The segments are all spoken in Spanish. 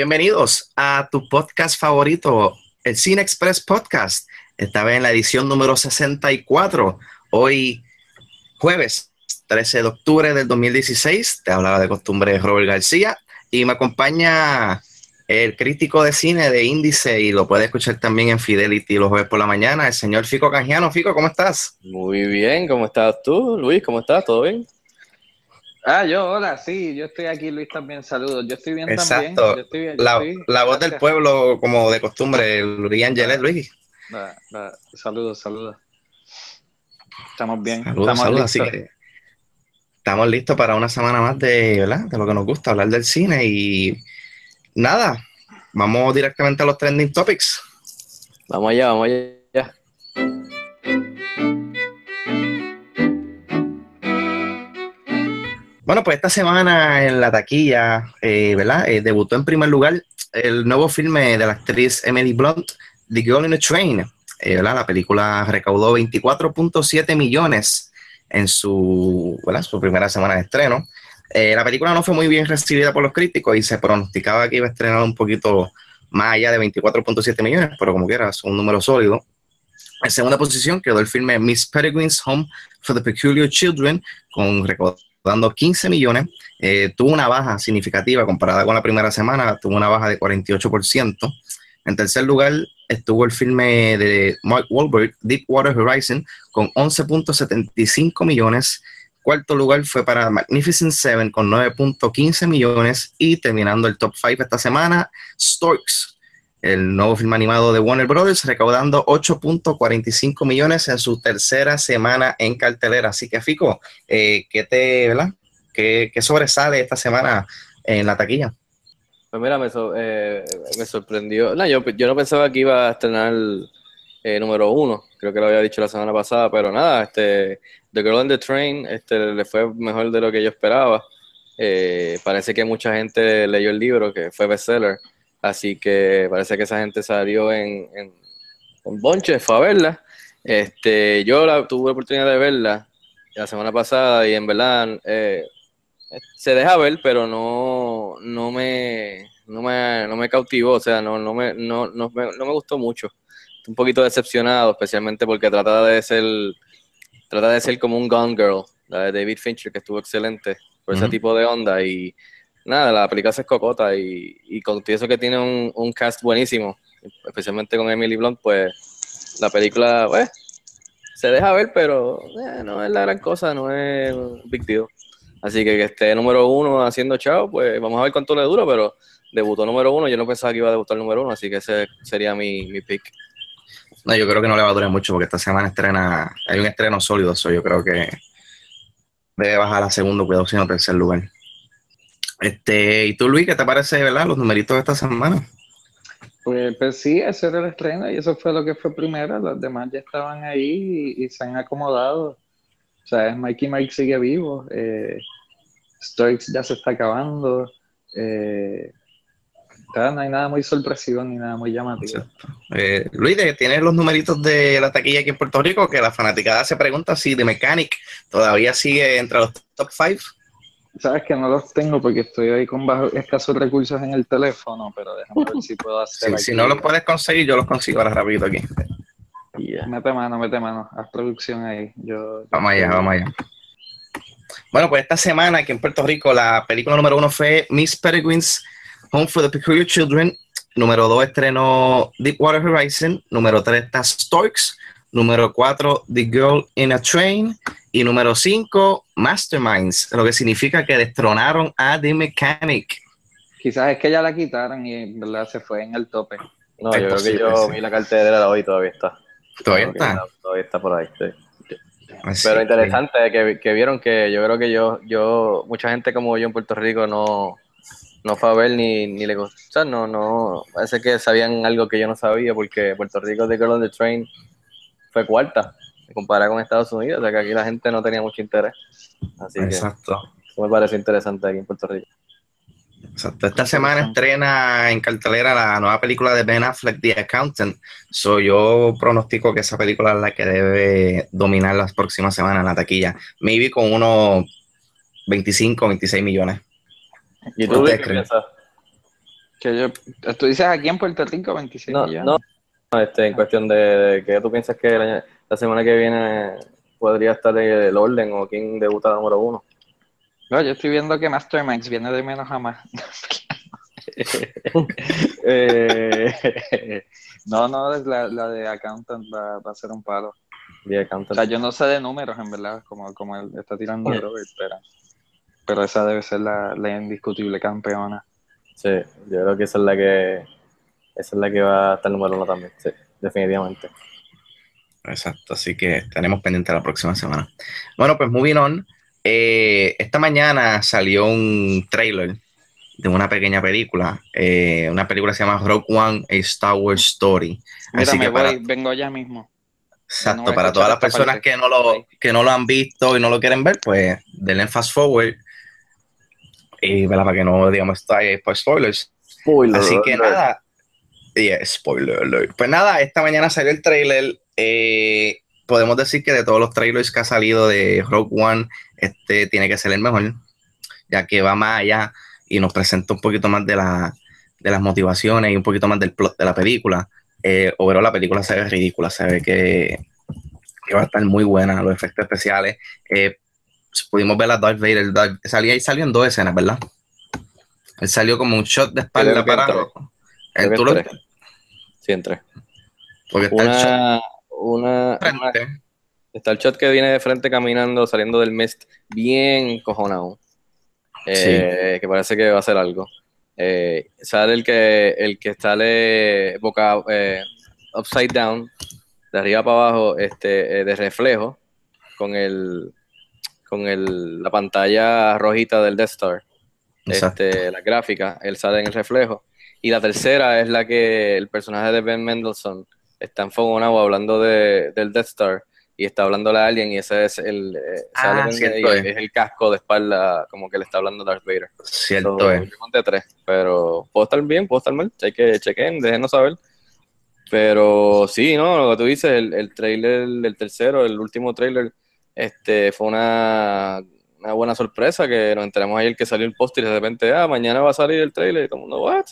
Bienvenidos a tu podcast favorito, el Cine Express Podcast. Esta vez en la edición número 64. Hoy, jueves 13 de octubre del 2016. Te hablaba de costumbre Robert García y me acompaña el crítico de cine de Índice y lo puede escuchar también en Fidelity los jueves por la mañana, el señor Fico Canjiano. Fico, ¿cómo estás? Muy bien, ¿cómo estás tú, Luis? ¿Cómo estás? ¿Todo bien? Ah, yo, hola, sí, yo estoy aquí, Luis, también, saludos. Yo estoy bien Exacto. también. Yo estoy bien, yo La, estoy- la voz del pueblo, como de costumbre, Luis Angelet, Luis. Va, va, Saludos, saludos. Estamos bien. Saludos, estamos saludos. Así listos. que estamos listos para una semana más de, ¿verdad? de lo que nos gusta, hablar del cine. Y nada, vamos directamente a los trending topics. Vamos allá, vamos allá. Bueno, pues esta semana en la taquilla, eh, ¿verdad? Eh, debutó en primer lugar el nuevo filme de la actriz Emily Blunt, The Girl in a Train. Eh. La película recaudó 24.7 millones en su, primera semana de estreno. La película no fue muy bien recibida por los críticos y se pronosticaba que iba a estrenar un poquito más allá de 24.7 millones, pero como quiera, es un número sólido. En segunda posición quedó el filme Miss Peregrine's Home for the Peculiar Children, con recaudando 15 millones. Eh, tuvo una baja significativa comparada con la primera semana, tuvo una baja de 48%. En tercer lugar estuvo el filme de Mark Wahlberg, Deepwater Horizon, con 11.75 millones. Cuarto lugar fue para Magnificent Seven con 9.15 millones. Y terminando el top 5 esta semana, Storks, el nuevo film animado de Warner Brothers, recaudando 8.45 millones en su tercera semana en cartelera. Así que, Fico, eh, ¿qué te, ¿verdad? ¿Qué, sobresale esta semana en la taquilla? Pues mira, me, so- eh, me sorprendió. No, yo, no pensaba que iba a estrenar eh, número uno, creo que lo había dicho la semana pasada, pero nada, este, The Girl on the Train este, le fue mejor de lo que yo esperaba. Eh, parece que mucha gente leyó el libro, que fue bestseller, así que parece que esa gente salió en, en, en bonches, fue a verla. Este, yo la, tuve la oportunidad de verla la semana pasada y en verdad eh, se deja ver, pero no, no me, no me, no me cautivó, o sea, no, no me, no, no me, no me gustó mucho. Estoy un poquito decepcionado, especialmente porque trata de ser, trata de ser como un Gone Girl, la de David Fincher, que estuvo excelente por ese tipo de onda y nada, la película se escocota y, y con eso que tiene un, cast buenísimo, especialmente con Emily Blunt, pues la película, pues, se deja ver, pero eh, no es la gran cosa, no es big deal. Así que que esté número uno haciendo chao, pues vamos a ver cuánto le dura, pero debutó número uno, yo no pensaba que iba a debutar número uno, así que ese sería mi, mi pick. No, yo creo que no le va a durar mucho porque esta semana estrena, hay un estreno sólido, eso yo creo que debe bajar a segundo, cuidado, sino tercer lugar. Este, y tú, Luis, ¿qué te parece, verdad? Los numeritos de esta semana. Pues, pues sí, ese era el estreno y eso fue lo que fue primero. Los demás ya estaban ahí y, y se han acomodado. O sea, Mikey Mike sigue vivo. Eh, Storks ya se está acabando. Eh, no hay nada muy sorpresivo ni nada muy llamativo. Eh, Luis, ¿de- ¿tienes los numeritos de la taquilla aquí en Puerto Rico? Que la fanaticada se pregunta si The Mechanic todavía sigue entre los top 5. Sabes que no los tengo porque estoy ahí con bajo, escasos recursos en el teléfono, pero déjame ver si puedo hacer. Si, no los puedes conseguir, yo los consigo ahora rapidito aquí. Mete mano, mete mano. Haz producción ahí. Yo, Vamos allá, vamos allá. Bueno, pues esta semana aquí en Puerto Rico la película número uno fue Miss Peregrine's Home for the Peculiar Children. Número dos estrenó Deepwater Horizon. Número tres está Storks. Número cuatro The Girl in a Train. Y número cinco Masterminds, lo que significa que destronaron a The Mechanic. Quizás es que ya la quitaron y en verdad se fue en el tope. No, Es yo creo que yo sí. vi la cartera de hoy todavía está. Todavía está. Todavía está por ahí, sí. Así Pero interesante que, que vieron que yo creo que yo, yo, mucha gente como yo en Puerto Rico no, no fue a ver ni, ni le gustó. O sea, no, no, parece que sabían algo que yo no sabía porque Puerto Rico The Girl on the Train fue cuarta comparada con Estados Unidos, o sea que aquí la gente no tenía mucho interés. Así que Exacto. eso me parece interesante aquí en Puerto Rico. Exacto. Esta semana estrena en cartelera la nueva película de Ben Affleck, The Accountant. So, yo pronostico que esa película es la que debe dominar las próximas semanas en la taquilla. Maybe con unos 25, 26 millones. ¿Y tú, ¿Ustedes Luis, qué piensas? Que yo, tú dices aquí en Puerto Rico 26 No, millones. no, este, en cuestión de, de que tú piensas que la semana que viene podría estar el orden o quién debuta número uno. No, yo estoy viendo que Mastermax viene de menos a más. Eh, no, no, la, la de Accountant va, va a ser un palo. O sea, yo no sé de números, en verdad, como, como él está tirando Robert, pero, pero esa debe ser la, la indiscutible campeona. Sí, yo creo que esa es la que esa es la que va a estar número uno también, sí, definitivamente. Exacto, así que tenemos pendiente la próxima semana. Bueno, pues moving on. eh, esta mañana salió un trailer de una pequeña película. eh, una película que se llama Rogue One, a Star Wars Story. Mira, Así me que para, voy, vengo ya mismo. exacto, no para todas las personas parte. que no, lo, que no lo han visto y no lo quieren ver, pues denle fast forward. Y ¿verdad? para que no digamos está ahí por spoilers. Así que nada. Yeah, spoiler alert. Pues nada, esta mañana salió el trailer. eh, podemos decir que de todos los trailers que ha salido de Rogue One, este tiene que ser el mejor, ya que va más allá y nos presenta un poquito más de, la, de las motivaciones y un poquito más del plot de la película. Eh, overall, la película se ve ridícula, se ve que, que va a estar muy buena, los efectos especiales. Eh, pudimos ver a Darth Vader, Darth- salía, y salió en dos escenas, ¿verdad? Él salió como un shot de espalda para. Creo tú lo-. Sí, porque está el shot Una, una- frente. está el shot que viene de frente caminando, saliendo del mist, bien cojonado. Eh, Que parece que va a hacer algo. Eh, sale el que, el que sale boca eh, upside down, de arriba para abajo, este, eh, de reflejo, con el con el, la pantalla rojita del Death Star. Exacto. este, la gráfica, él sale en el reflejo. Y la tercera es la que el personaje de Ben Mendelsohn está enfogonado hablando de, del Death Star y está hablando a alguien y ese es el, eh, Ah, cierto es. es el casco de espalda como que le está hablando Darth Vader. Cierto So, es. yo tres, pero puedo estar bien, puedo estar mal, cheque, chequen, déjenos saber. Pero sí, ¿no? Lo que tú dices, el, el trailer, el tercero, el último trailer, este, fue una, una buena sorpresa que nos enteramos ayer que salió el póster y de repente, ah, mañana va a salir el trailer y todo el mundo, what?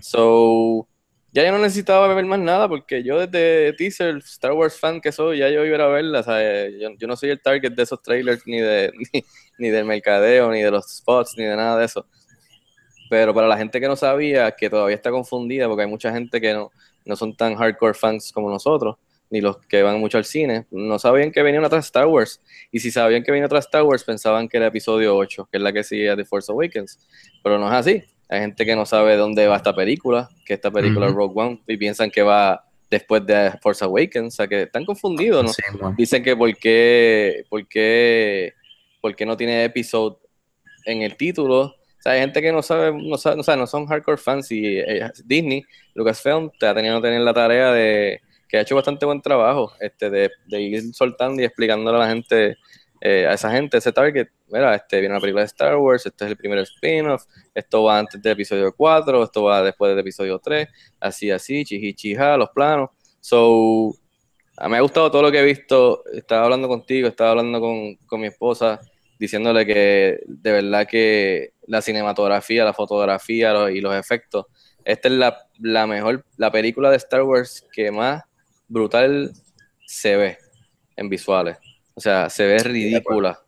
So, ya yo no necesitaba ver más nada porque yo desde teaser, Star Wars fan que soy, ya yo iba a verla, sea, yo, yo no soy el target de esos trailers ni de ni, ni del mercadeo, ni de los spots, ni de nada de eso. Pero para la gente que no sabía, que todavía está confundida, porque hay mucha gente que no, no son tan hardcore fans como nosotros, ni los que van mucho al cine, no sabían que venía tras Star Wars. Y si sabían que venía otra Star Wars, pensaban que era episodio 8, que es la que sigue a The Force Awakens. Pero no es así. Hay gente que no sabe dónde va esta película, que esta película es Ujú. Rogue One, y piensan que va después de Force Awakens, o sea que están confundidos, ¿no? Sí. Dicen que por qué, por qué, por qué no tiene episode en el título. O sea, hay gente que no sabe, no sabe, o sea, no son hardcore fans y eh, Disney, Lucasfilm, te ha tenido que tener la tarea de que ha hecho bastante buen trabajo, este, de, de ir soltando y explicándole a la gente, eh, a esa gente, ese target, mira, este viene una película de Star Wars, este es el primer spin-off, esto va antes del episodio 4, esto va después del episodio 3, así, así, chiji, chija, los planos. So, me ha gustado todo lo que he visto. Estaba hablando contigo, estaba hablando con, con mi esposa, diciéndole que de verdad que la cinematografía, la fotografía y los efectos, esta es la, la mejor, la película de Star Wars que más brutal se ve en visuales. O sea, se ve ridícula.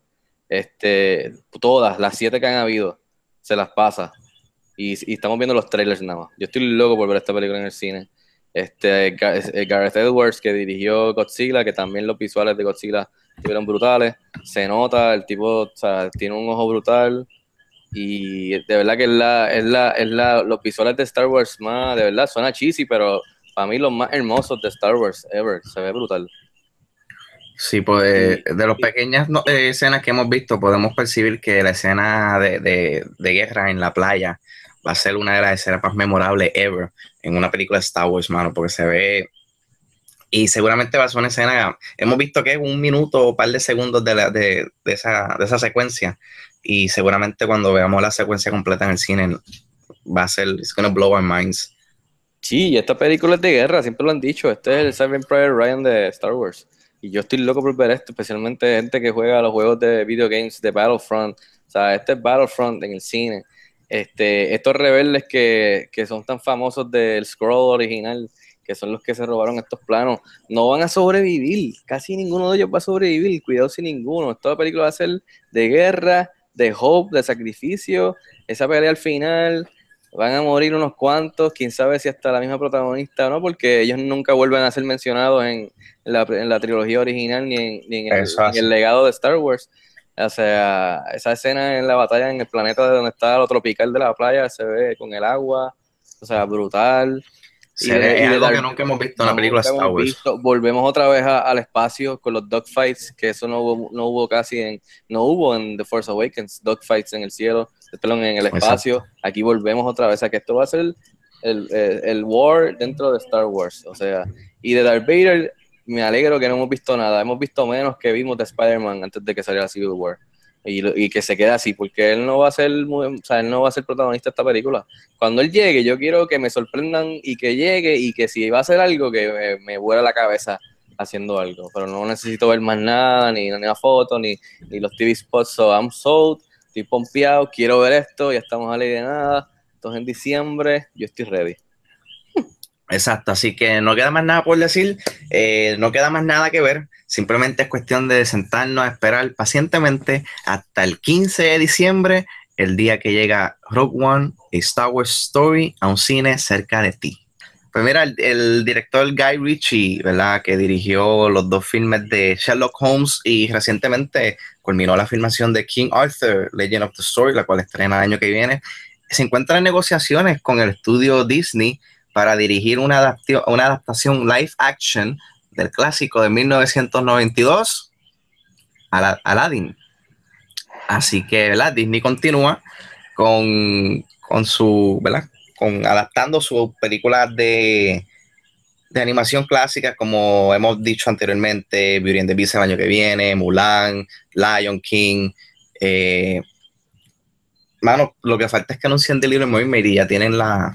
Este, todas, las siete que han habido, se las pasa. Y, y estamos viendo los trailers nada más. Yo estoy loco por ver esta película en el cine. Este, Ga- eh, Gareth Edwards, que dirigió Godzilla, que también los visuales de Godzilla estuvieron brutales. Se nota, el tipo o sea, tiene un ojo brutal. Y de verdad que es la, es la, es la, los visuales de Star Wars más, de verdad, suena cheesy, pero para mí los más hermosos de Star Wars ever. Se ve brutal. Sí, pues de las pequeñas no- eh, escenas que hemos visto, podemos percibir que la escena de, de- de guerra en la playa va a ser una de las escenas más memorables ever en una película de Star Wars, mano, porque se ve y seguramente va a ser una escena, hemos visto que es un minuto o un par de segundos de, la- de, de esa, de esa secuencia y seguramente cuando veamos la secuencia completa en el cine va a ser, it's gonna blow our minds. Sí, esta película es de guerra, siempre lo han dicho. Este es el Saving Private Ryan de Star Wars. Y yo estoy loco por ver esto, especialmente gente que juega los juegos de video games de Battlefront. O sea, este es Battlefront en el cine. Este, estos rebeldes que, que son tan famosos del scroll original, que son los que se robaron estos planos, no van a sobrevivir. Casi ninguno de ellos va a sobrevivir. Cuidado sin ninguno. Esta película va a ser de guerra, de hope, de sacrificio. Esa pelea al final, van a morir unos cuantos, quién sabe si hasta la misma protagonista o no, porque ellos nunca vuelven a ser mencionados en la, en la trilogía original ni en, ni en el, ni legado de Star Wars. O sea, esa escena en la batalla en el planeta de donde está lo tropical de la playa se ve con el agua, o sea, brutal. Se de- ve- y es algo que nunca hemos visto en no, película Star Wars. visto. Volvemos otra vez a- al espacio con los dogfights, que eso no hubo, no hubo casi en, no hubo en The Force Awakens, dogfights en el cielo, perdón, en el Exacto. espacio. Aquí volvemos otra vez a que esto va a ser el, el, el- war dentro de Star Wars. O sea, y de Darth Vader, me alegro que no hemos visto nada. Hemos visto menos que vimos de Spider-Man antes de que saliera Civil War. Y, y que se quede así, porque él no va a ser o sea, él no va a ser protagonista de esta película. Cuando él llegue, yo quiero que me sorprendan y que llegue y que si va a hacer algo, que me, me vuela la cabeza haciendo algo. Pero no necesito ver más nada, ni ni una foto, ni, ni los TV spots. So I'm sold, estoy pompeado, quiero ver esto, ya estamos a ley de nada. Entonces en diciembre, yo estoy ready. Exacto, así que no queda más nada por decir, eh, no queda más nada que ver, simplemente es cuestión de sentarnos a esperar pacientemente hasta el 15 de diciembre, el día que llega Rogue One, a Star Wars Story, a un cine cerca de ti. Pues mira, el, el director Guy Ritchie, ¿verdad? Que dirigió los dos filmes de Sherlock Holmes y recientemente culminó la filmación de King Arthur, Legend of the Story, la cual estrena el año que viene. Se encuentra en negociaciones con el estudio Disney para dirigir una, una adaptación live action del clásico de 1992, Ala- Aladdin. Así que, ¿verdad? Disney continúa con, con su, ¿verdad? Con adaptando sus películas de, de animación clásica, como hemos dicho anteriormente, Beauty and the Beast el año que viene, Mulan, Lion King. eh, mano, lo que falta es que anuncien The Little Mermaid y ya tienen la,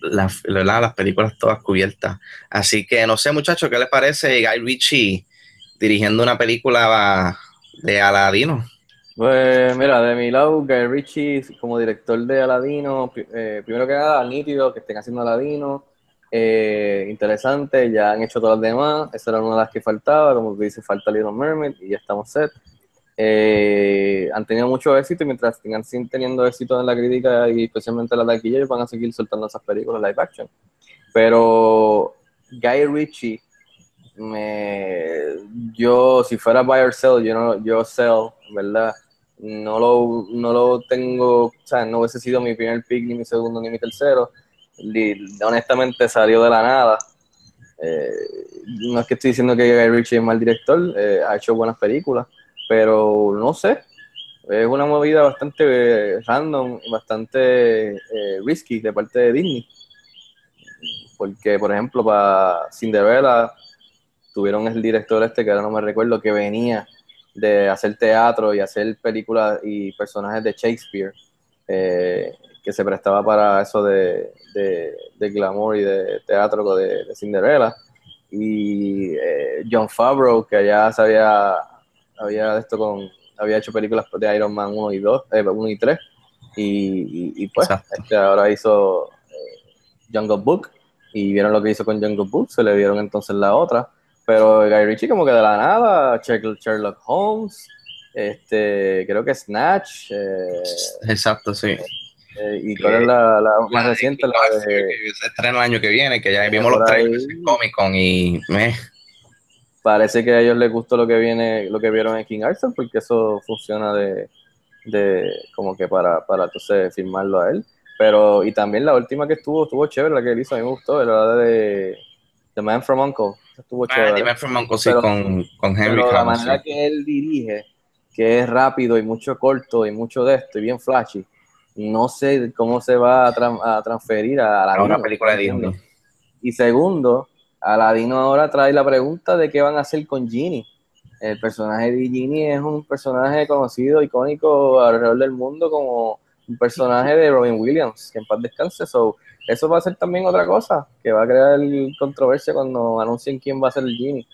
las películas todas cubiertas. Así que no sé, muchachos, ¿qué les parece Guy Ritchie dirigiendo una película de Aladino? Pues mira, de mi lado, Guy Ritchie como director de Aladino, eh, primero que nada, nítido que estén haciendo Aladino, eh, interesante, ya han hecho todas las demás, esa era una de las que faltaba, como dice, falta Little Mermaid y ya estamos set. Eh, han tenido mucho éxito y mientras sin teniendo éxito en la crítica y especialmente en la taquilla, van a seguir soltando esas películas live action. Pero Guy Ritchie, me, yo si fuera buy or sell, yo no, yo sell, ¿verdad? No lo, no lo tengo, o sea, no hubiese sido mi primer pick, ni mi segundo, ni mi tercero. Honestamente salió de la nada. Eh, no es que estoy diciendo que Guy Ritchie es mal director, eh, ha hecho buenas películas, pero no sé. Es una movida bastante eh, random, bastante eh, risky de parte de Disney. Porque, por ejemplo, para Cinderella tuvieron el director este, que ahora no me recuerdo, que venía de hacer teatro y hacer películas y personajes de Shakespeare, eh, que se prestaba para eso de, de, de glamour y de teatro de, de Cinderella. Y eh, John Favreau, que allá se había, había, esto con, había hecho películas de Iron Man 1 y 2, eh, 1 y 3, y, y, y pues este, ahora hizo eh, Jungle Book, y vieron lo que hizo con Jungle Book, se le vieron entonces la otra. Pero Guy Ritchie como que de la nada, Sherlock Holmes, este, creo que Snatch, eh, Exacto, sí. eh, y cuál es la, la más reciente, la de... que se estrena el año que viene, que ya vimos los trailers en Comic Con y meh, Parece que a ellos les gustó lo que viene, lo que vieron en King Arthur, porque eso funciona de, de como que para, para entonces firmarlo a él. Pero, y también la última que estuvo, estuvo chévere, la que él hizo, a mí me gustó, era la de The Man from Uncle. Estuvo Ah, chévere. From Uncle, Pero- con, con Henry Pero la manera que él dirige, que es rápido y mucho corto y mucho de esto y bien flashy, no sé cómo se va a, tran- a transferir a A Aladino. una película de. Disney. Y segundo, Aladino ahora trae la pregunta de qué van a hacer con Genie. El personaje de Genie es un personaje conocido, icónico alrededor del mundo como un personaje de Robin Williams, que en paz descanse. So, eso va a ser también otra cosa, que va a crear controversia cuando anuncien quién va a ser el Genie.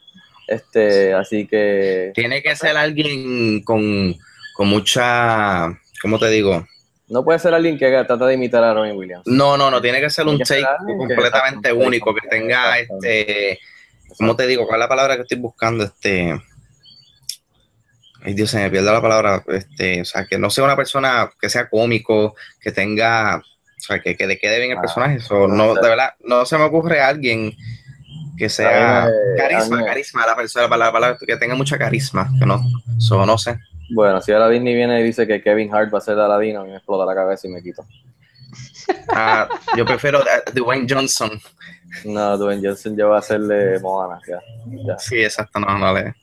Este, así que Tiene que ser alguien con, con mucha, ¿cómo te digo? no puede ser alguien que trata de imitar a Robin Williams. No, no, no, tiene que ser un take que- completamente único, que tenga este, ¿cómo te digo? ¿Cuál es la palabra que estoy buscando? Este, ay Dios, se me pierde la palabra, este, o sea, que no sea una persona que sea cómico, que tenga, o sea, que, que le quede bien el Ah, personaje, eso, no de verdad, no se me ocurre alguien que sea me- a carisma, carisma, la persona, la palabra, palabra, que tenga mucha carisma, que no, eso no sé. Bueno, si ahora Disney viene y dice que Kevin Hart va a ser Aladino, a mí me explota la cabeza y me quito. Ah, yo prefiero Dwayne Johnson. No, Dwayne Johnson ya va a hacerle Moana, ya. ya. Sí, exacto, no, no le.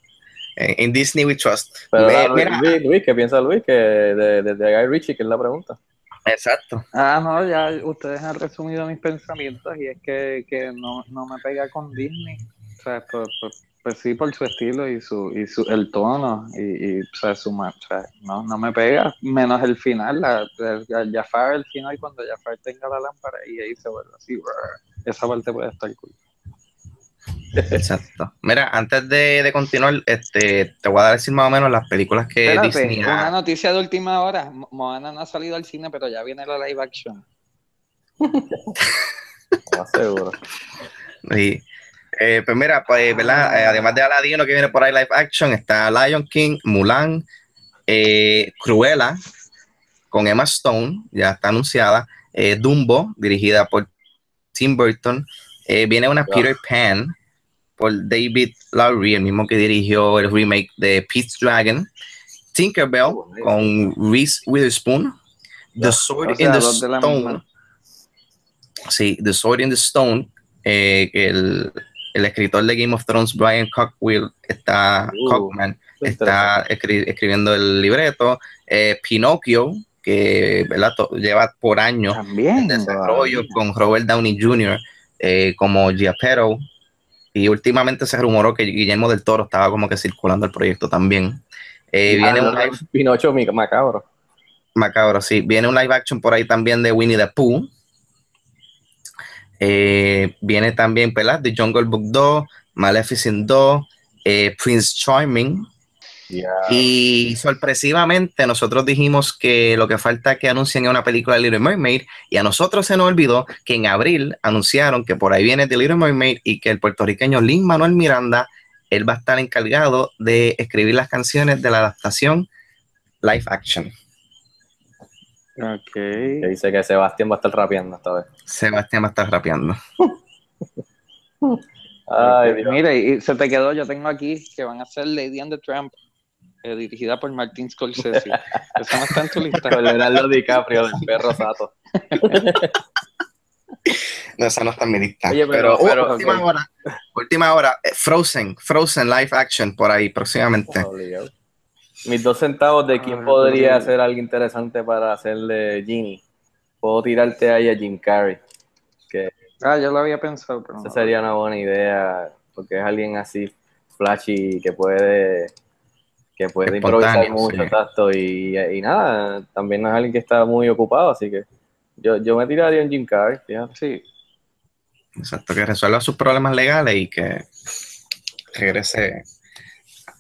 En, Disney we trust. Pero Me- mira, Luis, Luis, ¿qué piensa Luis? Que de, de, de Guy Ritchie, que es la pregunta. exacto. Ah, no, ya ustedes han resumido mis pensamientos y es que, que no, no me pega con Disney. O sea, por, por- pues sí, por su estilo y su, y su el tono y, y, o sea, su o sea, no, no me pega, menos el final, la, el, el Jafar, el final cuando Jafar tenga la lámpara y ahí se vuelve así, brr. esa parte puede estar cool. Exacto. Mira, antes de, de continuar, este, te voy a decir más o menos las películas que Espérate, Disney una noticia de última hora, Mo- Moana no ha salido al cine, pero ya viene la live action. Seguro. Sí. Eh, pues mira, pues, ¿verdad? Eh, además de Aladino que viene por ahí live action, está Lion King, Mulan, eh, Cruella, con Emma Stone, ya está anunciada, eh, Dumbo, dirigida por Tim Burton, eh, viene una Peter Pan por David Lowry, el mismo que dirigió el remake de Pete's Dragon, Tinkerbell con Reese Witherspoon, The Sword O sea, in the Stone, sí, The Sword in the Stone, eh, el, el escritor de Game of Thrones, Brian Cockwill, está, Uh, Cockman, está escri- escribiendo el libreto, eh, Pinocchio, que lleva por años También. en desarrollo con Robert Downey Jr. eh, como Giappero y últimamente se rumoró que Guillermo del Toro estaba como que circulando el proyecto también. Eh, viene un live Pinocho macabro. macabro, sí. Viene un live action por ahí también de Winnie the Pooh. Eh, viene también, ¿verdad? The Jungle Book 2, Maleficent 2, eh, Prince Charming. Y sorpresivamente nosotros dijimos que lo que falta es que anuncien una película de Little Mermaid y a nosotros se nos olvidó que en abril anunciaron que por ahí viene The Little Mermaid y que el puertorriqueño Lin Manuel Miranda, él va a estar encargado de escribir las canciones de la adaptación live action. Ok. Que dice que Sebastián va a estar rapeando esta vez. Sebastián va a estar rapeando. Ay, Dios. Mira, y se te quedó, yo tengo aquí que van a hacer Lady and the Tramp, eh, dirigida por Martin Scorsese. Esa no está en tu lista. Con Leonardo DiCaprio del perro Sato. No, esa no está en mi lista. Oye, pero, pero- uh, pero- última hora, última hora, eh, Frozen, Frozen live action por ahí próximamente. Obligado. Mis dos centavos de quién Ah, podría sí. ser algo interesante para hacerle Genie. Puedo tirarte ahí a Jim Carrey. Que Ah, yo lo había pensado, pero esa no. sería una buena idea. Porque es alguien así flashy que puede que puede improvisar mucho, sí. Y, y nada, también no es alguien que está muy ocupado, así que yo, yo me tiraría en Jim Carrey, fíjate. Sí, Exacto, que resuelva sus problemas legales y que regrese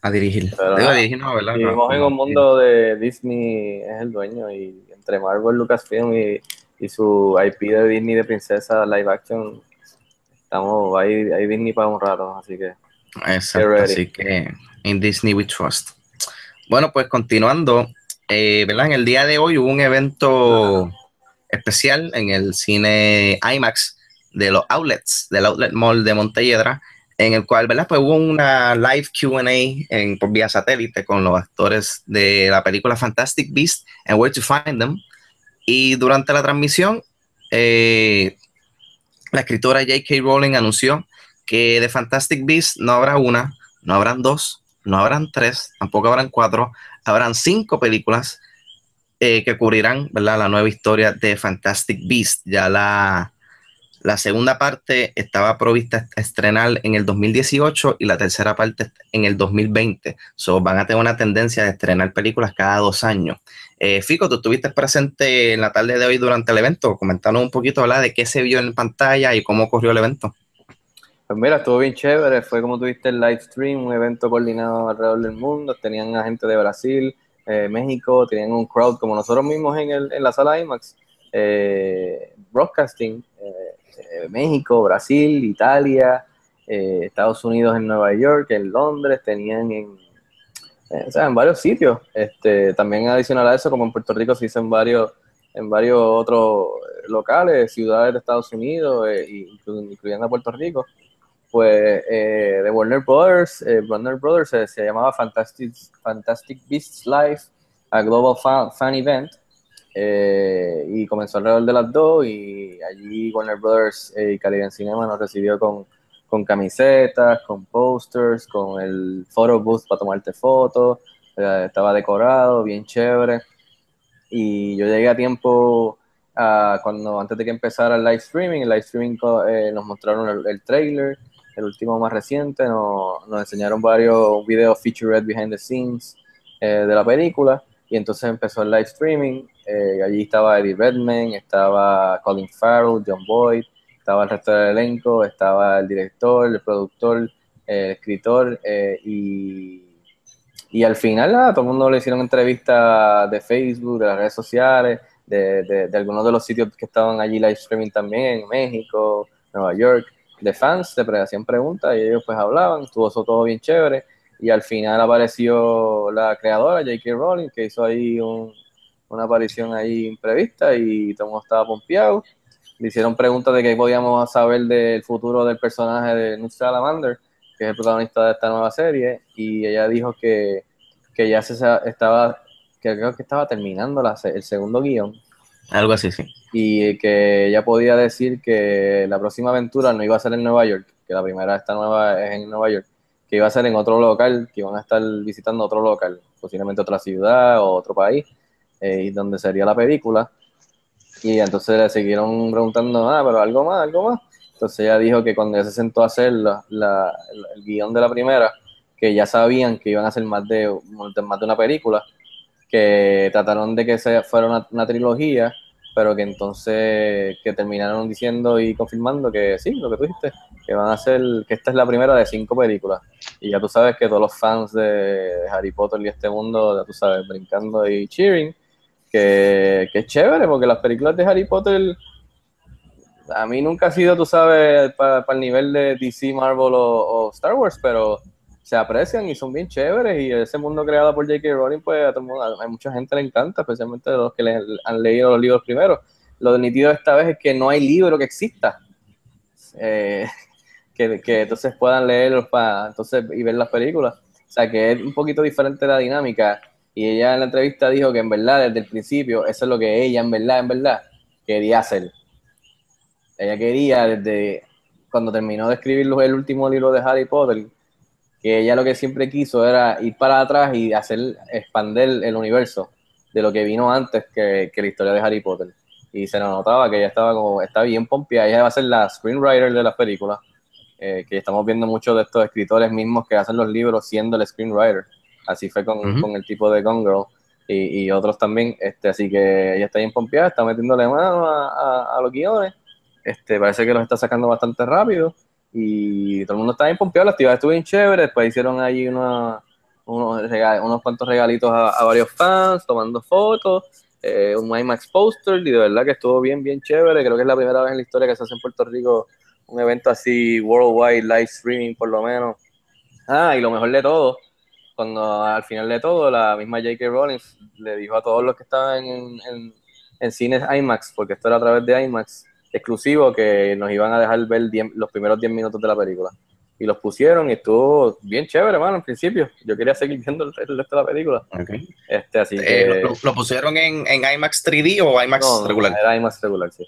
a dirigir. Pero Digo, a dirigir no, ¿verdad? Vivimos No, en no, un mundo de Disney, es el dueño, y entre Marvel, Lucasfilm y, y su IP de Disney de princesa live action, estamos ahí, ahí Disney para un rato, así que Exacto, así que en Disney we trust. Bueno, pues continuando, eh, ¿verdad? En el día de hoy hubo un evento especial en el cine IMAX de los outlets, del Outlet Mall de Montelledra, en el cual, ¿verdad? Pues hubo una live QA por vía satélite con los actores de la película Fantastic Beast and Where to Find Them. Y durante la transmisión, eh, la escritora J.K. Rowling anunció que de Fantastic Beasts no habrá una, no habrán dos, no habrán tres, tampoco habrán cuatro, habrán cinco películas eh, que cubrirán la nueva historia de Fantastic Beast. Ya la, la segunda parte estaba provista a estrenar en el 2018 y la tercera parte en el 2020. So, van a tener una tendencia de estrenar películas cada dos años. Eh, Fico, tú estuviste presente en la tarde de hoy durante el evento. Comentanos un poquito ¿verdad? de qué se vio en pantalla y cómo ocurrió el evento. Pues mira, estuvo bien chévere. Fue como tuviste el live stream, un evento coordinado alrededor del mundo. Tenían a gente de Brasil, eh, México, tenían un crowd como nosotros mismos en, el, en la sala IMAX. Eh, broadcasting, eh, eh, México, Brasil, Italia, Estados Unidos en Nueva York, en Londres, tenían en, o sea, en varios sitios. Este, también adicional a eso, como en Puerto Rico se hizo en varios, en varios otros locales, ciudades de Estados Unidos, inclu- incluyendo a Puerto Rico, pues eh, de Warner Brothers, eh, Warner Brothers eh, se llamaba Fantastic, Fantastic Beasts Live, a Global Fan, Fan Event, eh, y comenzó alrededor de las dos y allí Warner Brothers y Caribbean Cinema nos recibió con, con camisetas, con posters, con el photo booth para tomarte fotos, estaba decorado, bien chévere. Y yo llegué a tiempo cuando antes de que empezara el live streaming, el live streaming nos mostraron el trailer, el último más reciente, nos, nos enseñaron varios videos featurette behind the scenes eh, de la película y entonces empezó el live streaming. eh, allí estaba Eddie Redmayne, estaba Colin Farrell, John Boyd, estaba el resto del elenco, estaba el director, el productor, el escritor eh, y, y al final nada, todo el mundo le hicieron entrevistas de Facebook, de las redes sociales, de, de, algunos de los sitios que estaban allí live streaming también, México, Nueva York, de fans, pre- hacían preguntas y ellos pues hablaban, estuvo eso todo bien chévere y al final apareció la creadora J.K. Rowling que hizo ahí un- una aparición ahí imprevista y todo mundo estaba pompeado. Le hicieron preguntas de qué podíamos saber del futuro del personaje de Newt Salamander, que es el protagonista de esta nueva serie, y ella dijo que, que ya se estaba, que creo que estaba terminando la el segundo guion, Algo así, sí. y que ella podía decir que la próxima aventura no iba a ser en Nueva York, que la primera esta nueva es en Nueva York, que iba a ser en otro local, que iban a estar visitando otro local, posiblemente otra ciudad o otro país, eh, donde sería la película. Y entonces le siguieron preguntando, ah, pero algo más, algo más. Entonces ella dijo que cuando ella se sentó a hacer la- la- el guion de la primera, que ya sabían que iban a hacer más de, más de una película, que trataron de que se fuera una, una trilogía, pero que entonces que terminaron diciendo y confirmando que sí, lo que tú que van a hacer, que esta es la primera de cinco películas. Y ya tú sabes que todos los fans de, Harry Potter y este mundo, ya tú sabes, brincando y cheering, que, que es chévere, porque las películas de Harry Potter a mí nunca ha sido, tú sabes, para el nivel de DC, Marvel o Star Wars, pero se aprecian y son bien chéveres y ese mundo creado por J.K. Rowling, pues a, todo mundo- a- mucha gente le encanta, especialmente los que le, han leído los libros primero. Lo nítido esta vez es que no hay libro que exista, eh, que, que entonces puedan leerlos para entonces y ver las películas. O sea que es un poquito diferente la dinámica y ella en la entrevista dijo que en verdad desde el principio eso es lo que ella en verdad, en verdad quería hacer. Ella quería desde cuando terminó de escribir el último libro de Harry Potter, que ella lo que siempre quiso era ir para atrás y hacer expander el universo de lo que vino antes que, que la historia de Harry Potter. Y se nos notaba que ella estaba como, está bien pompeada, ella va a ser la screenwriter de las películas, eh, que estamos viendo muchos de estos escritores mismos que hacen los libros siendo el screenwriter. Así fue con, con el tipo de Gone Girl y, y otros también. Este, así que ella está bien pompeada, está metiéndole mano a, a- a los guiones. Este, parece que los está sacando bastante rápido y todo el mundo está bien pompeado. La actividad estuvo bien chévere. Después hicieron allí una- unos, unos cuantos regalitos a, a varios fans, tomando fotos, eh, un IMAX poster y de verdad que estuvo bien, bien chévere. Creo que es la primera vez en la historia que se hace en Puerto Rico un evento así, worldwide, live streaming por lo menos. Ah, y lo mejor de todo, cuando al final de todo la misma J.K. Rowling le dijo a todos los que estaban en, en, en cines IMAX, porque esto era a través de IMAX, exclusivo, que nos iban a dejar ver 10 los primeros 10 minutos de la película. Y los pusieron y estuvo bien chévere, mano, al principio. Yo quería seguir viendo el, el resto de la película. Ok. Este, así que... Eh, ¿lo, lo pusieron en, en IMAX 3D o IMAX No, regular? Era IMAX regular, sí.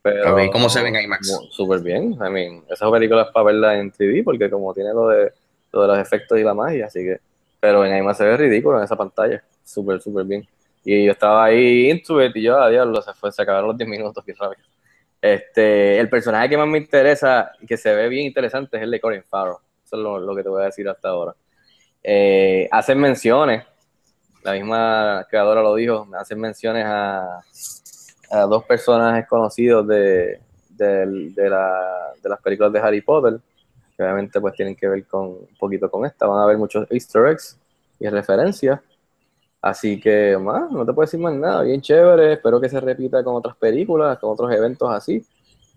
Pero, ¿cómo se ve en IMAX? Súper bien. I mean, esa película es para verla en 3D porque como tiene lo de, lo de los efectos y la magia, así que... Pero en IMAX se ve ridículo en esa pantalla. Súper, súper bien. Y yo estaba ahí into it y yo, adiós, se, fue, se acabaron los 10 minutos, qué rápido. Este, el personaje que más me interesa y que se ve bien interesante es el de Colin Farrell. Eso es lo, que te voy a decir hasta ahora. Eh, hacen menciones, la misma creadora lo dijo, hacen menciones a, dos personajes conocidos de, de las películas de Harry Potter, que obviamente pues tienen que ver con un poquito con esta. Van a haber muchos easter eggs y referencias. Así que, más, no te puedo decir más nada. Bien chévere. Espero que se repita con otras películas, con otros eventos así.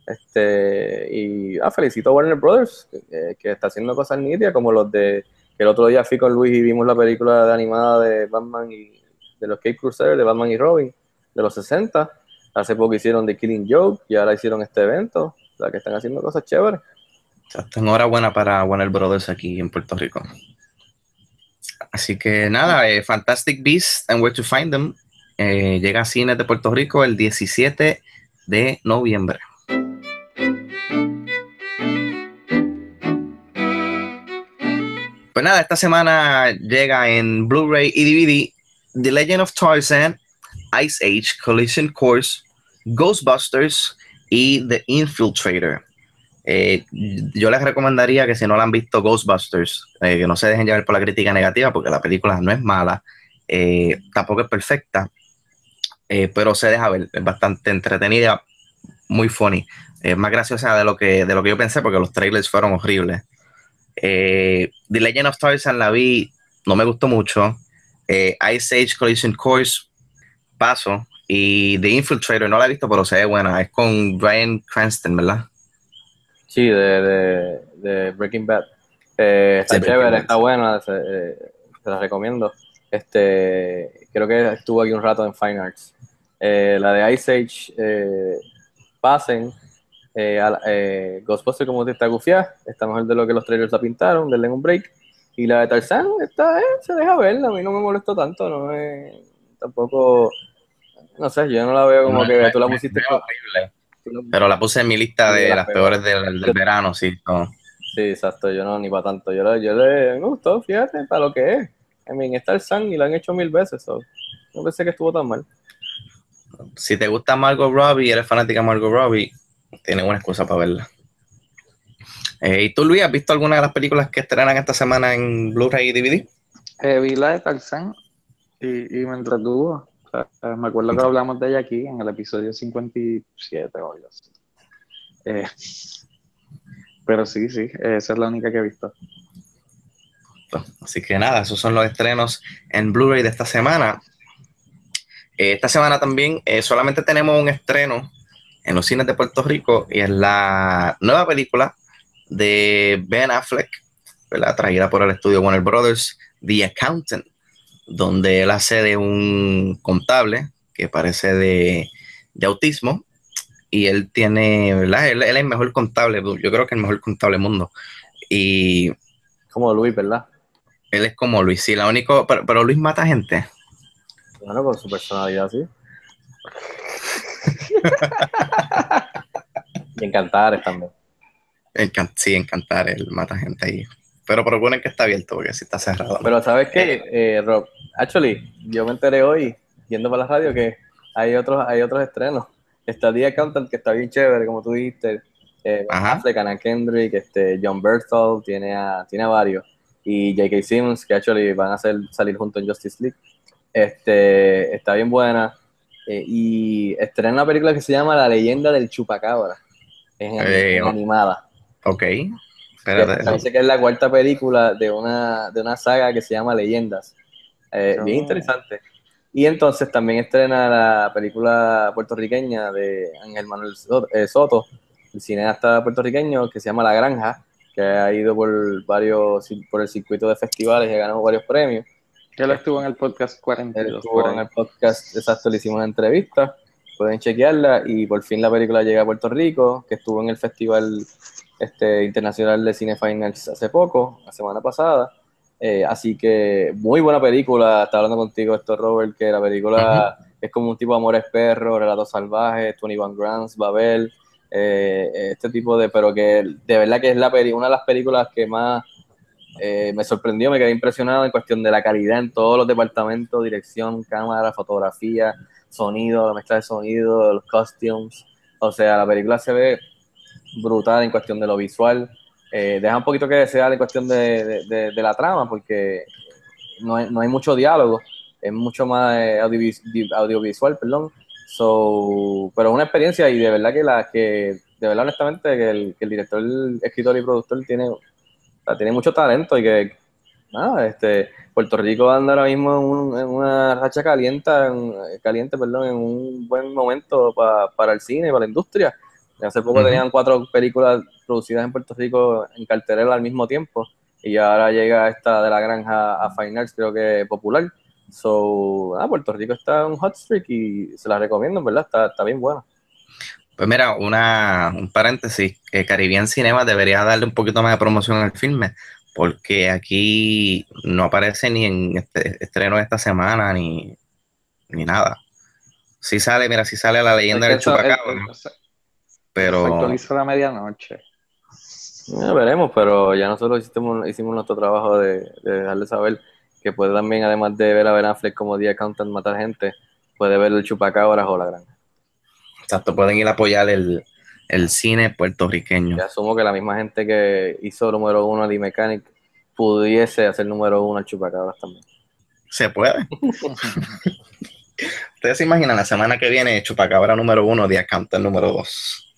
Este, y ah, felicito a Warner Brothers, que, que está haciendo cosas nítidas, como los de. que el otro día fui con Luis y vimos la película de animada de Batman y. de los Cape Crusaders, de Batman y Robin, de los 60. Hace poco hicieron The Killing Joke y ahora hicieron este evento. O que están haciendo cosas chéveres. Enhorabuena para Warner Brothers aquí en Puerto Rico. Así que nada, eh, Fantastic Beasts and Where to Find Them eh, llega a cines de Puerto Rico el 17 de noviembre. Pues nada, esta semana llega en Blu-ray y DVD The Legend of Tarzan, Ice Age, Collision Course, Ghostbusters y The Infiltrator. Eh, yo les recomendaría que si no la han visto Ghostbusters, eh, que no se dejen llevar por la crítica negativa, porque la película no es mala, eh, tampoco es perfecta, pero se deja ver, es bastante entretenida, muy funny. Es más graciosa de lo, que, de lo que yo pensé, porque los trailers fueron horribles. The Legend of Tarzan la vi, no me gustó mucho. Ice Age Collision Course, paso. Y The Infiltrator no la he visto, pero se ve buena. Es con Brian Cranston, ¿verdad? Sí, de, de, de Breaking Bad. Eh, está Sí, chévere, Bad, está buena, se, eh, te la recomiendo. Este, creo que estuvo aquí un rato en Fine Arts. Eh, la de Ice Age, eh, pasen. Eh, a eh, Ghostbusters, como te está gufiada, está mejor de lo que los trailers la pintaron, denle un break. Y la de Tarzan, esta eh, se deja ver, a mí no me molestó tanto, no me, tampoco, no sé, yo no la veo como No, que me- tú la pusiste. horrible. La- Pero la puse en mi lista de la las peor. peores del, del verano, sí. no. Sí, exacto, yo no, ni para tanto. Yo, le- yo le me gustó, fíjate, para lo que es. I mean, está el Sun y lo han hecho mil veces. so, No pensé que estuvo tan mal. Si te gusta Margot Robbie y eres fanática de Margot Robbie, tienes una excusa para verla. Eh, ¿Y tú, Luis, has visto alguna de las películas que estrenan esta semana en Blu-ray y DVD? Eh, vi la de Tarzán y, y me entretuvo. Eh, me acuerdo que hablamos de ella aquí en el episodio 57 o algo así. Eh, pero sí, sí, esa es la única que he visto. Así que nada, esos son los estrenos en Blu-ray de esta semana. Eh, esta semana también eh, solamente tenemos un estreno en los cines de Puerto Rico y es la nueva película de Ben Affleck, ¿verdad? traída por el estudio Warner Brothers, The Accountant, donde él hace de un contable que parece de, de autismo y él tiene, ¿verdad? Él, él es el mejor contable, yo creo que el mejor contable del mundo. Y Como Luis, ¿verdad? él es como Luis, sí, la único, pero, pero Luis mata gente. Bueno, con su personalidad, sí. y en Cantares también. Encan- sí, encantar, él mata gente ahí. Pero procuren que está abierto porque si está cerrado. Pero ¿sabes qué, eh, Rob? Actually, yo me enteré hoy, yendo para la radio, que hay otros, hay otros estrenos. Está The Accountant, que está bien chévere, como tú dijiste. Eh. Affleck, Anna Kendrick, este, John Berthel, tiene a, tiene a varios. Y J.K. Simmons, que actually van a hacer, salir juntos en Justice League. Este, está bien buena. Eh, y estrena una película que se llama La leyenda del chupacabra. Es en- Eh, en animada. Ok. Que Espérate. parece que es la cuarta película de una, de una saga que se llama Leyendas. Eh, Oh. Bien interesante. Y entonces también estrena la película puertorriqueña de Ángel Manuel eh, Soto, el cineasta puertorriqueño que se llama La Granja, que ha ido por varios por el circuito de festivales y ha ganado varios premios. Él estuvo en el podcast Él 42. estuvo en el podcast, exacto, le hicimos una entrevista, pueden chequearla y por fin la película llega a Puerto Rico, que estuvo en el Festival este, Internacional de Cine Finals hace poco, la semana pasada. Eh, así que muy buena película, está hablando contigo esto Robert, que la película es como un tipo de Amores Perros, Relatos Salvajes, 21 Grams, Babel, eh, este tipo de, pero que de verdad que es la peli, una de las películas que más eh, me sorprendió, me quedé impresionado en cuestión de la calidad en todos los departamentos, dirección, cámara, fotografía, sonido, la mezcla de sonido, los costumes. O sea, la película se ve brutal en cuestión de lo visual. Eh, deja un poquito que desear en cuestión de, de- la trama, porque no hay, no hay mucho diálogo, es mucho más eh, audiovis- di- audiovisual, perdón. So, pero es una experiencia y de verdad que la que, de verdad honestamente, que el, director, el escritor y productor tiene, tiene mucho talento y que nada, este, Puerto Rico anda ahora mismo en, un- una racha caliente, en- caliente, perdón, en un buen momento pa- para el cine, para la industria. Hace poco tenían cuatro películas producidas en Puerto Rico en cartelera al mismo tiempo y ahora llega esta de la granja a Fine Arts, creo que popular. So, ah, Puerto Rico está en un hot streak y se la recomiendo, en ¿verdad? Está, está bien buena. Pues mira, una, un paréntesis, que Caribbean Cinema debería darle un poquito más de promoción al filme, porque aquí no aparece ni en este estreno de esta semana, ni, ni nada. Sí sale, mira, sí sale la leyenda Es del eso- chupacabra, es- pero actualiza la medianoche. Ya veremos, pero ya nosotros hicimos, hicimos nuestro trabajo de, de dejarle saber que puede también, además de ver a Ben Affleck como The Accountant matar gente, puede ver el chupacabras o la granja. exacto, pueden ir a apoyar el, el cine puertorriqueño. Y asumo que la misma gente que hizo número uno a The Mechanic pudiese hacer número uno al chupacabras también. Se puede. Ustedes se imaginan la semana que viene, Chupacabra número uno, The Accountant número dos.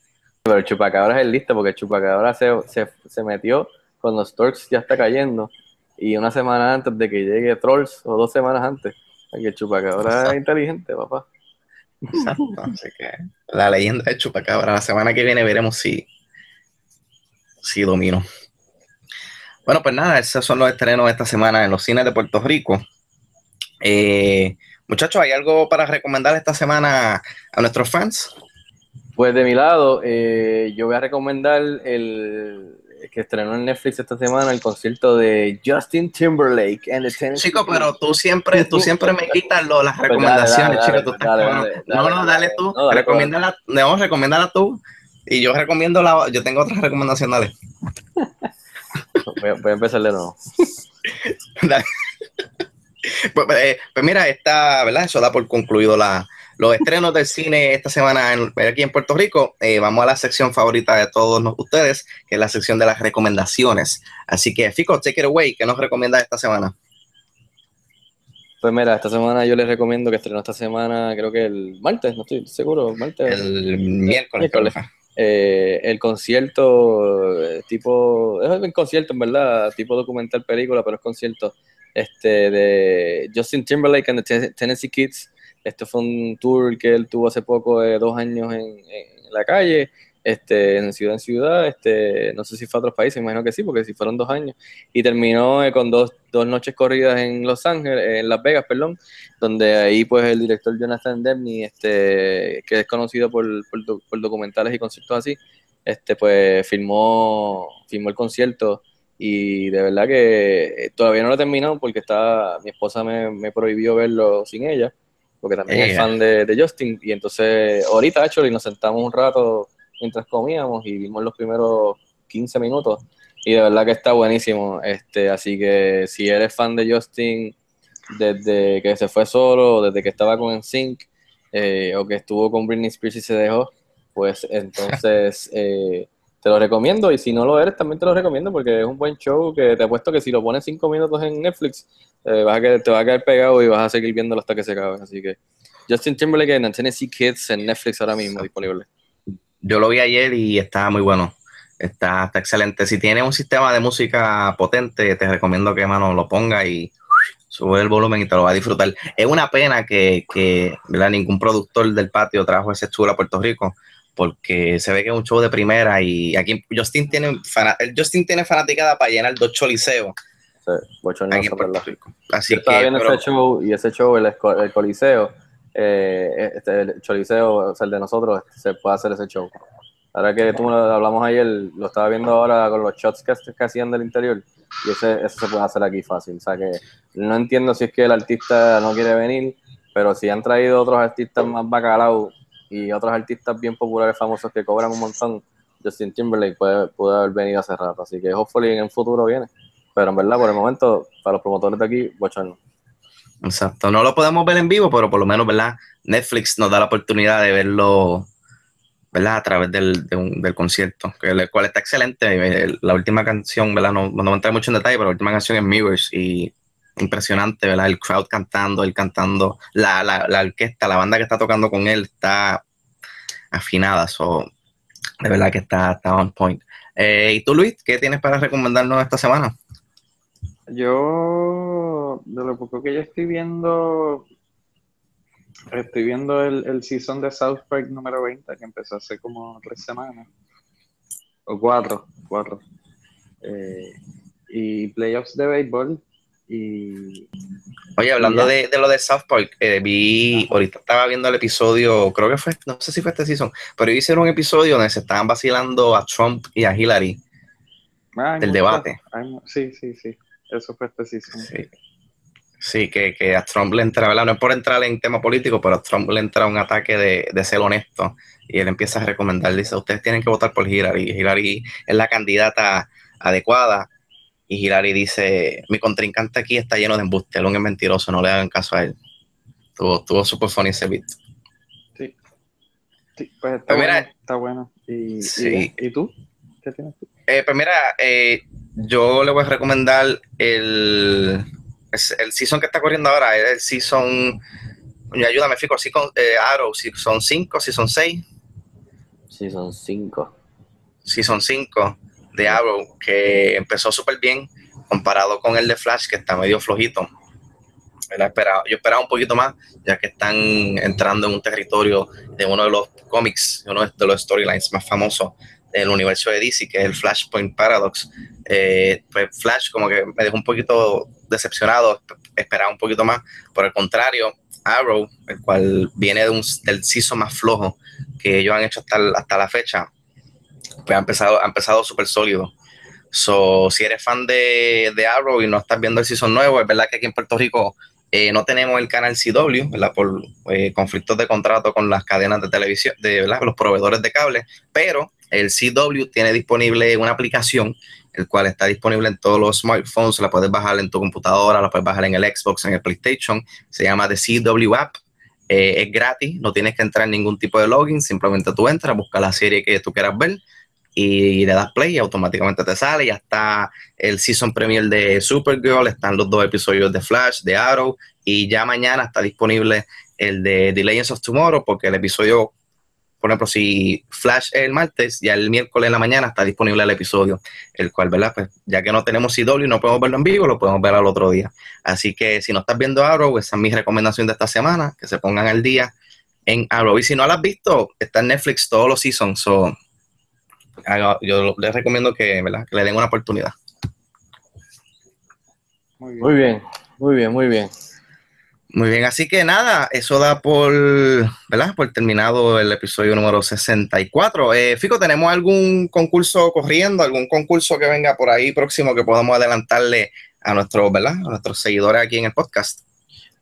Pero el chupacabras es listo porque el chupacabras se, se, se metió cuando Storks ya está cayendo y una semana antes de que llegue Trolls o dos semanas antes. Ay, que el chupacabras es inteligente, papá. Exacto. Así que la leyenda de Chupacabra. La semana que viene veremos si, si domino. Bueno, pues nada, esos son los estrenos de esta semana en los cines de Puerto Rico. Eh, muchachos, ¿hay algo para recomendar esta semana a nuestros fans? Pues de mi lado, eh, yo voy a recomendar el que estrenó en Netflix esta semana, el concierto de Justin Timberlake and the Tennessee Chico, pero tú siempre, tú siempre me quitas lo- las Pues dale, recomendaciones, dale, chico. Tú estás dale, no, no, dale, tú. no, dale, recomiéndala, no, recomiéndala tú. Y yo recomiendo la, yo tengo otra recomendación, dale. Voy a, voy a empezar de nuevo. Pues, eh, pues mira, está, ¿verdad? Eso da por concluido la, los estrenos del cine esta semana en- aquí en Puerto Rico. Eh, vamos a la sección favorita de todos nos- ustedes, que es la sección de las recomendaciones. Así que, Fico, take it away. ¿Qué nos recomiendas esta semana? Pues mira, esta semana yo les recomiendo que estrenó esta semana, creo que el martes, no estoy seguro, martes. El miércoles. Miércoles. eh, el concierto eh, tipo, es un concierto en verdad, tipo documental película, pero es concierto este de Justin Timberlake and the Ten- Tennessee Kids. Este fue un tour que él tuvo hace poco de dos años en, la calle, este, en ciudad en ciudad, este, no sé si fue a otros países, imagino que sí, porque si fueron dos años, y terminó eh, con dos, dos noches corridas en Los Ángeles, en Las Vegas, perdón, donde ahí pues el director Jonathan Debney, este, que es conocido por, por, por documentales y conciertos así, este, pues filmó, filmó el concierto. Y de verdad que eh, todavía no lo he terminado porque está, mi esposa me, me prohibió verlo sin ella, porque también es Ella. fan de, de Justin, y entonces ahorita, hecho, nos sentamos un rato mientras comíamos y vimos los primeros 15 minutos y de verdad que está buenísimo, este, así que si eres fan de Justin desde que se fue solo, desde que estaba con NSYNC, eh, o que estuvo con Britney Spears y se dejó, pues entonces eh, te lo recomiendo. Y si no lo eres, también te lo recomiendo porque es un buen show que te apuesto que si lo pones cinco minutos en Netflix, eh, vas a quedar- te va a quedar pegado y vas a seguir viéndolo hasta que se acabe. Así que Justin Timberlake en Tennessee Kids en Netflix ahora mismo disponible. Yo lo vi ayer y está muy bueno. Está, está excelente. Si tienes un sistema de música potente, te recomiendo que mano lo ponga y sube el volumen y te lo vas a disfrutar. Es una pena que, que ningún productor del patio trajo ese tour a Puerto Rico, porque se ve que es un show de primera y aquí Justin tiene, Justin tiene fanaticada para llenar dos choliseos Sí, aquí en Puerto ¿verdad? Rico. Así Yo estaba que, viendo pero- ese show y ese show, el, el Coliseo, eh, este, el Choliseo, o sea, el de nosotros, se puede hacer ese show. Ahora que tú hablamos ayer, lo estaba viendo ahora con los shots que, que hacían del interior y ese, eso se puede hacer aquí fácil. O sea que no entiendo si es que el artista no quiere venir, pero si han traído otros artistas más bacalao y otros artistas bien populares, famosos que cobran un montón, Justin Timberlake puede, puede haber venido hace rato. Así que hopefully en el futuro viene. Pero en verdad, por el momento, para los promotores de aquí, bochorno. Exacto. No lo podemos ver en vivo, pero por lo menos, ¿verdad? Netflix nos da la oportunidad de verlo, ¿verdad? A través del, de del concierto, que el cual está excelente. La última canción, ¿verdad? No, no voy a entrar mucho en detalle, pero la última canción es Mirrors y impresionante, ¿verdad? El crowd cantando, él cantando, la, la, la orquesta, la banda que está tocando con él está afinada, so, de verdad que está, está on point. Eh, ¿Y tú, Luis, qué tienes para recomendarnos esta semana? Yo, de lo poco que yo estoy viendo, estoy viendo el, el season de South Park número 20, que empezó hace como tres semanas, o cuatro, cuatro. Eh, y playoffs de béisbol, y Oye, hablando de, de lo de South Park, eh, vi, ahorita estaba viendo el episodio, creo que fue, no sé si fue este season, pero hicieron un episodio donde se estaban vacilando a Trump y a Hillary Ay, del mucho. debate. Sí, sí, sí, eso fue este season. Sí, Sí, que, que a Trump le entra, ¿verdad? No es por entrar en tema político, pero a Trump le entra un ataque de, de ser honesto y él empieza a recomendar, dice, ustedes tienen que votar por Hillary. Y Hillary es la candidata adecuada y Hillary dice, mi contrincante aquí está lleno de embuste, él es mentiroso, no le hagan caso a él. Tuvo, tuvo super funny ese beat. Sí, sí pues está Pues mira, bueno, está bueno. ¿Y, y- Sí. ¿y tú? ¿Qué tienes tú? Eh, pues mira, eh, yo le voy a recomendar el, el season que está corriendo ahora, es el season, ayúdame, Fico, season, eh, Arrow, si son 5, si son 6, Sí, son cinco. season 5 de Arrow, que empezó súper bien comparado con el de Flash, que está medio flojito. Esperaba- yo esperaba un poquito más, ya que están entrando en un territorio de uno de los cómics, uno de los storylines más famosos del universo de DC, que es el Flashpoint Paradox. Eh, pues Flash como que me dejó un poquito decepcionado, esperaba un poquito más. Por el contrario, Arrow, el cual viene de un, del season más flojo que ellos han hecho hasta, hasta la fecha, pues ha empezado, ha empezado súper sólido. So, si eres fan de, de Arrow y no estás viendo el season nuevo, es verdad que aquí en Puerto Rico eh, no tenemos el canal CW, ¿verdad? Por eh, conflictos de contrato con las cadenas de televisión, de los proveedores de cable, pero el CW tiene disponible una aplicación, el cual está disponible en todos los smartphones, la puedes bajar en tu computadora, la puedes bajar en el Xbox, en el PlayStation, se llama The CW App, eh, es gratis, no tienes que entrar en ningún tipo de login, simplemente tú entras, buscas la serie que tú quieras ver y le das play y automáticamente te sale. Ya está el season premier de Supergirl, están los dos episodios de Flash, de Arrow, y ya mañana está disponible el de The Legends of Tomorrow, porque el episodio, por ejemplo, si Flash es el martes, ya el miércoles en la mañana está disponible el episodio, el cual, ¿verdad? Pues ya que no tenemos CW y no podemos verlo en vivo, lo podemos ver al otro día. Así que si no estás viendo Arrow, esa es mi recomendación de esta semana, que se pongan al día en Arrow. Y si no lo has visto, está en Netflix todos los seasons. So, yo les recomiendo que, ¿verdad? que le den una oportunidad. Muy bien. Muy bien, muy bien, muy bien. Muy bien, así que nada, eso da por, ¿verdad? Por terminado el episodio número 64. Eh, Fico, ¿tenemos algún concurso corriendo, algún concurso que venga por ahí próximo que podamos adelantarle a nuestros, ¿verdad? A nuestros seguidores aquí en el podcast?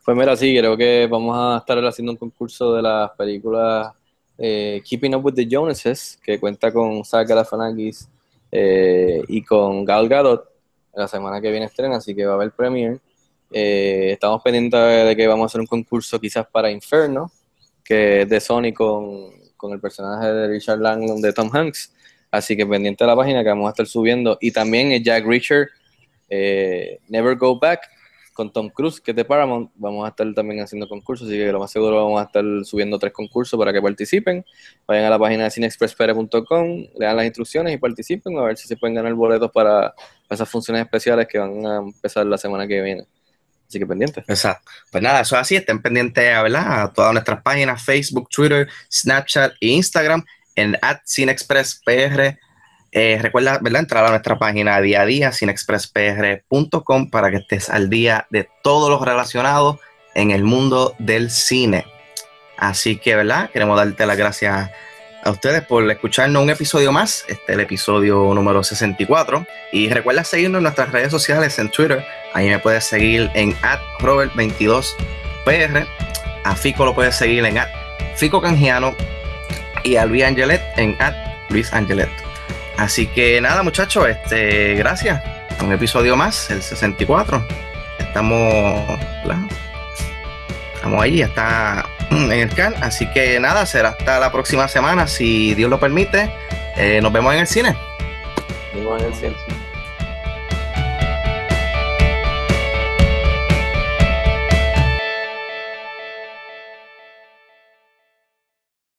Pues mira, sí, creo que vamos a estar haciendo un concurso de las películas eh, Keeping Up with the Joneses, que cuenta con Zach Galifianakis eh, y con Gal Gadot. La semana que viene estrena, así que va a haber premiere. Eh, estamos pendientes de que vamos a hacer un concurso quizás para Inferno, que es de Sony con, con el personaje de Richard Langland de Tom Hanks. Así que pendiente de la página que vamos a estar subiendo. Y también es Jack Reacher, eh, Never Go Back, con Tom Cruise, que es de Paramount. Vamos a estar también haciendo concursos, así que lo más seguro vamos a estar subiendo tres concursos para que participen. Vayan a la página de cinexpresspere.com, lean las instrucciones y participen a ver si se pueden ganar boletos para esas funciones especiales que van a empezar la semana que viene. Así que pendientes. Exacto. Pues nada, eso es así. Estén pendientes ¿verdad? a todas nuestras páginas, Facebook, Twitter, Snapchat e Instagram en CineExpressPR. Eh, recuerda ¿verdad? entrar a nuestra página día a día, cinexpresspr.com, para que estés al día de todo lo relacionado en el mundo del cine. Así que, ¿verdad? Queremos darte las gracias a ustedes por escucharnos un episodio más. Este es el episodio número 64. Y recuerda seguirnos en nuestras redes sociales en Twitter. Ahí me puedes seguir en Robert22PR. A Fico lo puedes seguir en Fico Canjiano. Y a Luis Angelet en Luis Angelet. Así que nada, muchachos, este, gracias. un episodio más, el 64. Estamos. Estamos ahí, está en el can. Así que nada, será hasta la próxima semana, si Dios lo permite. Eh, nos vemos en el cine. Vimos en el cielo.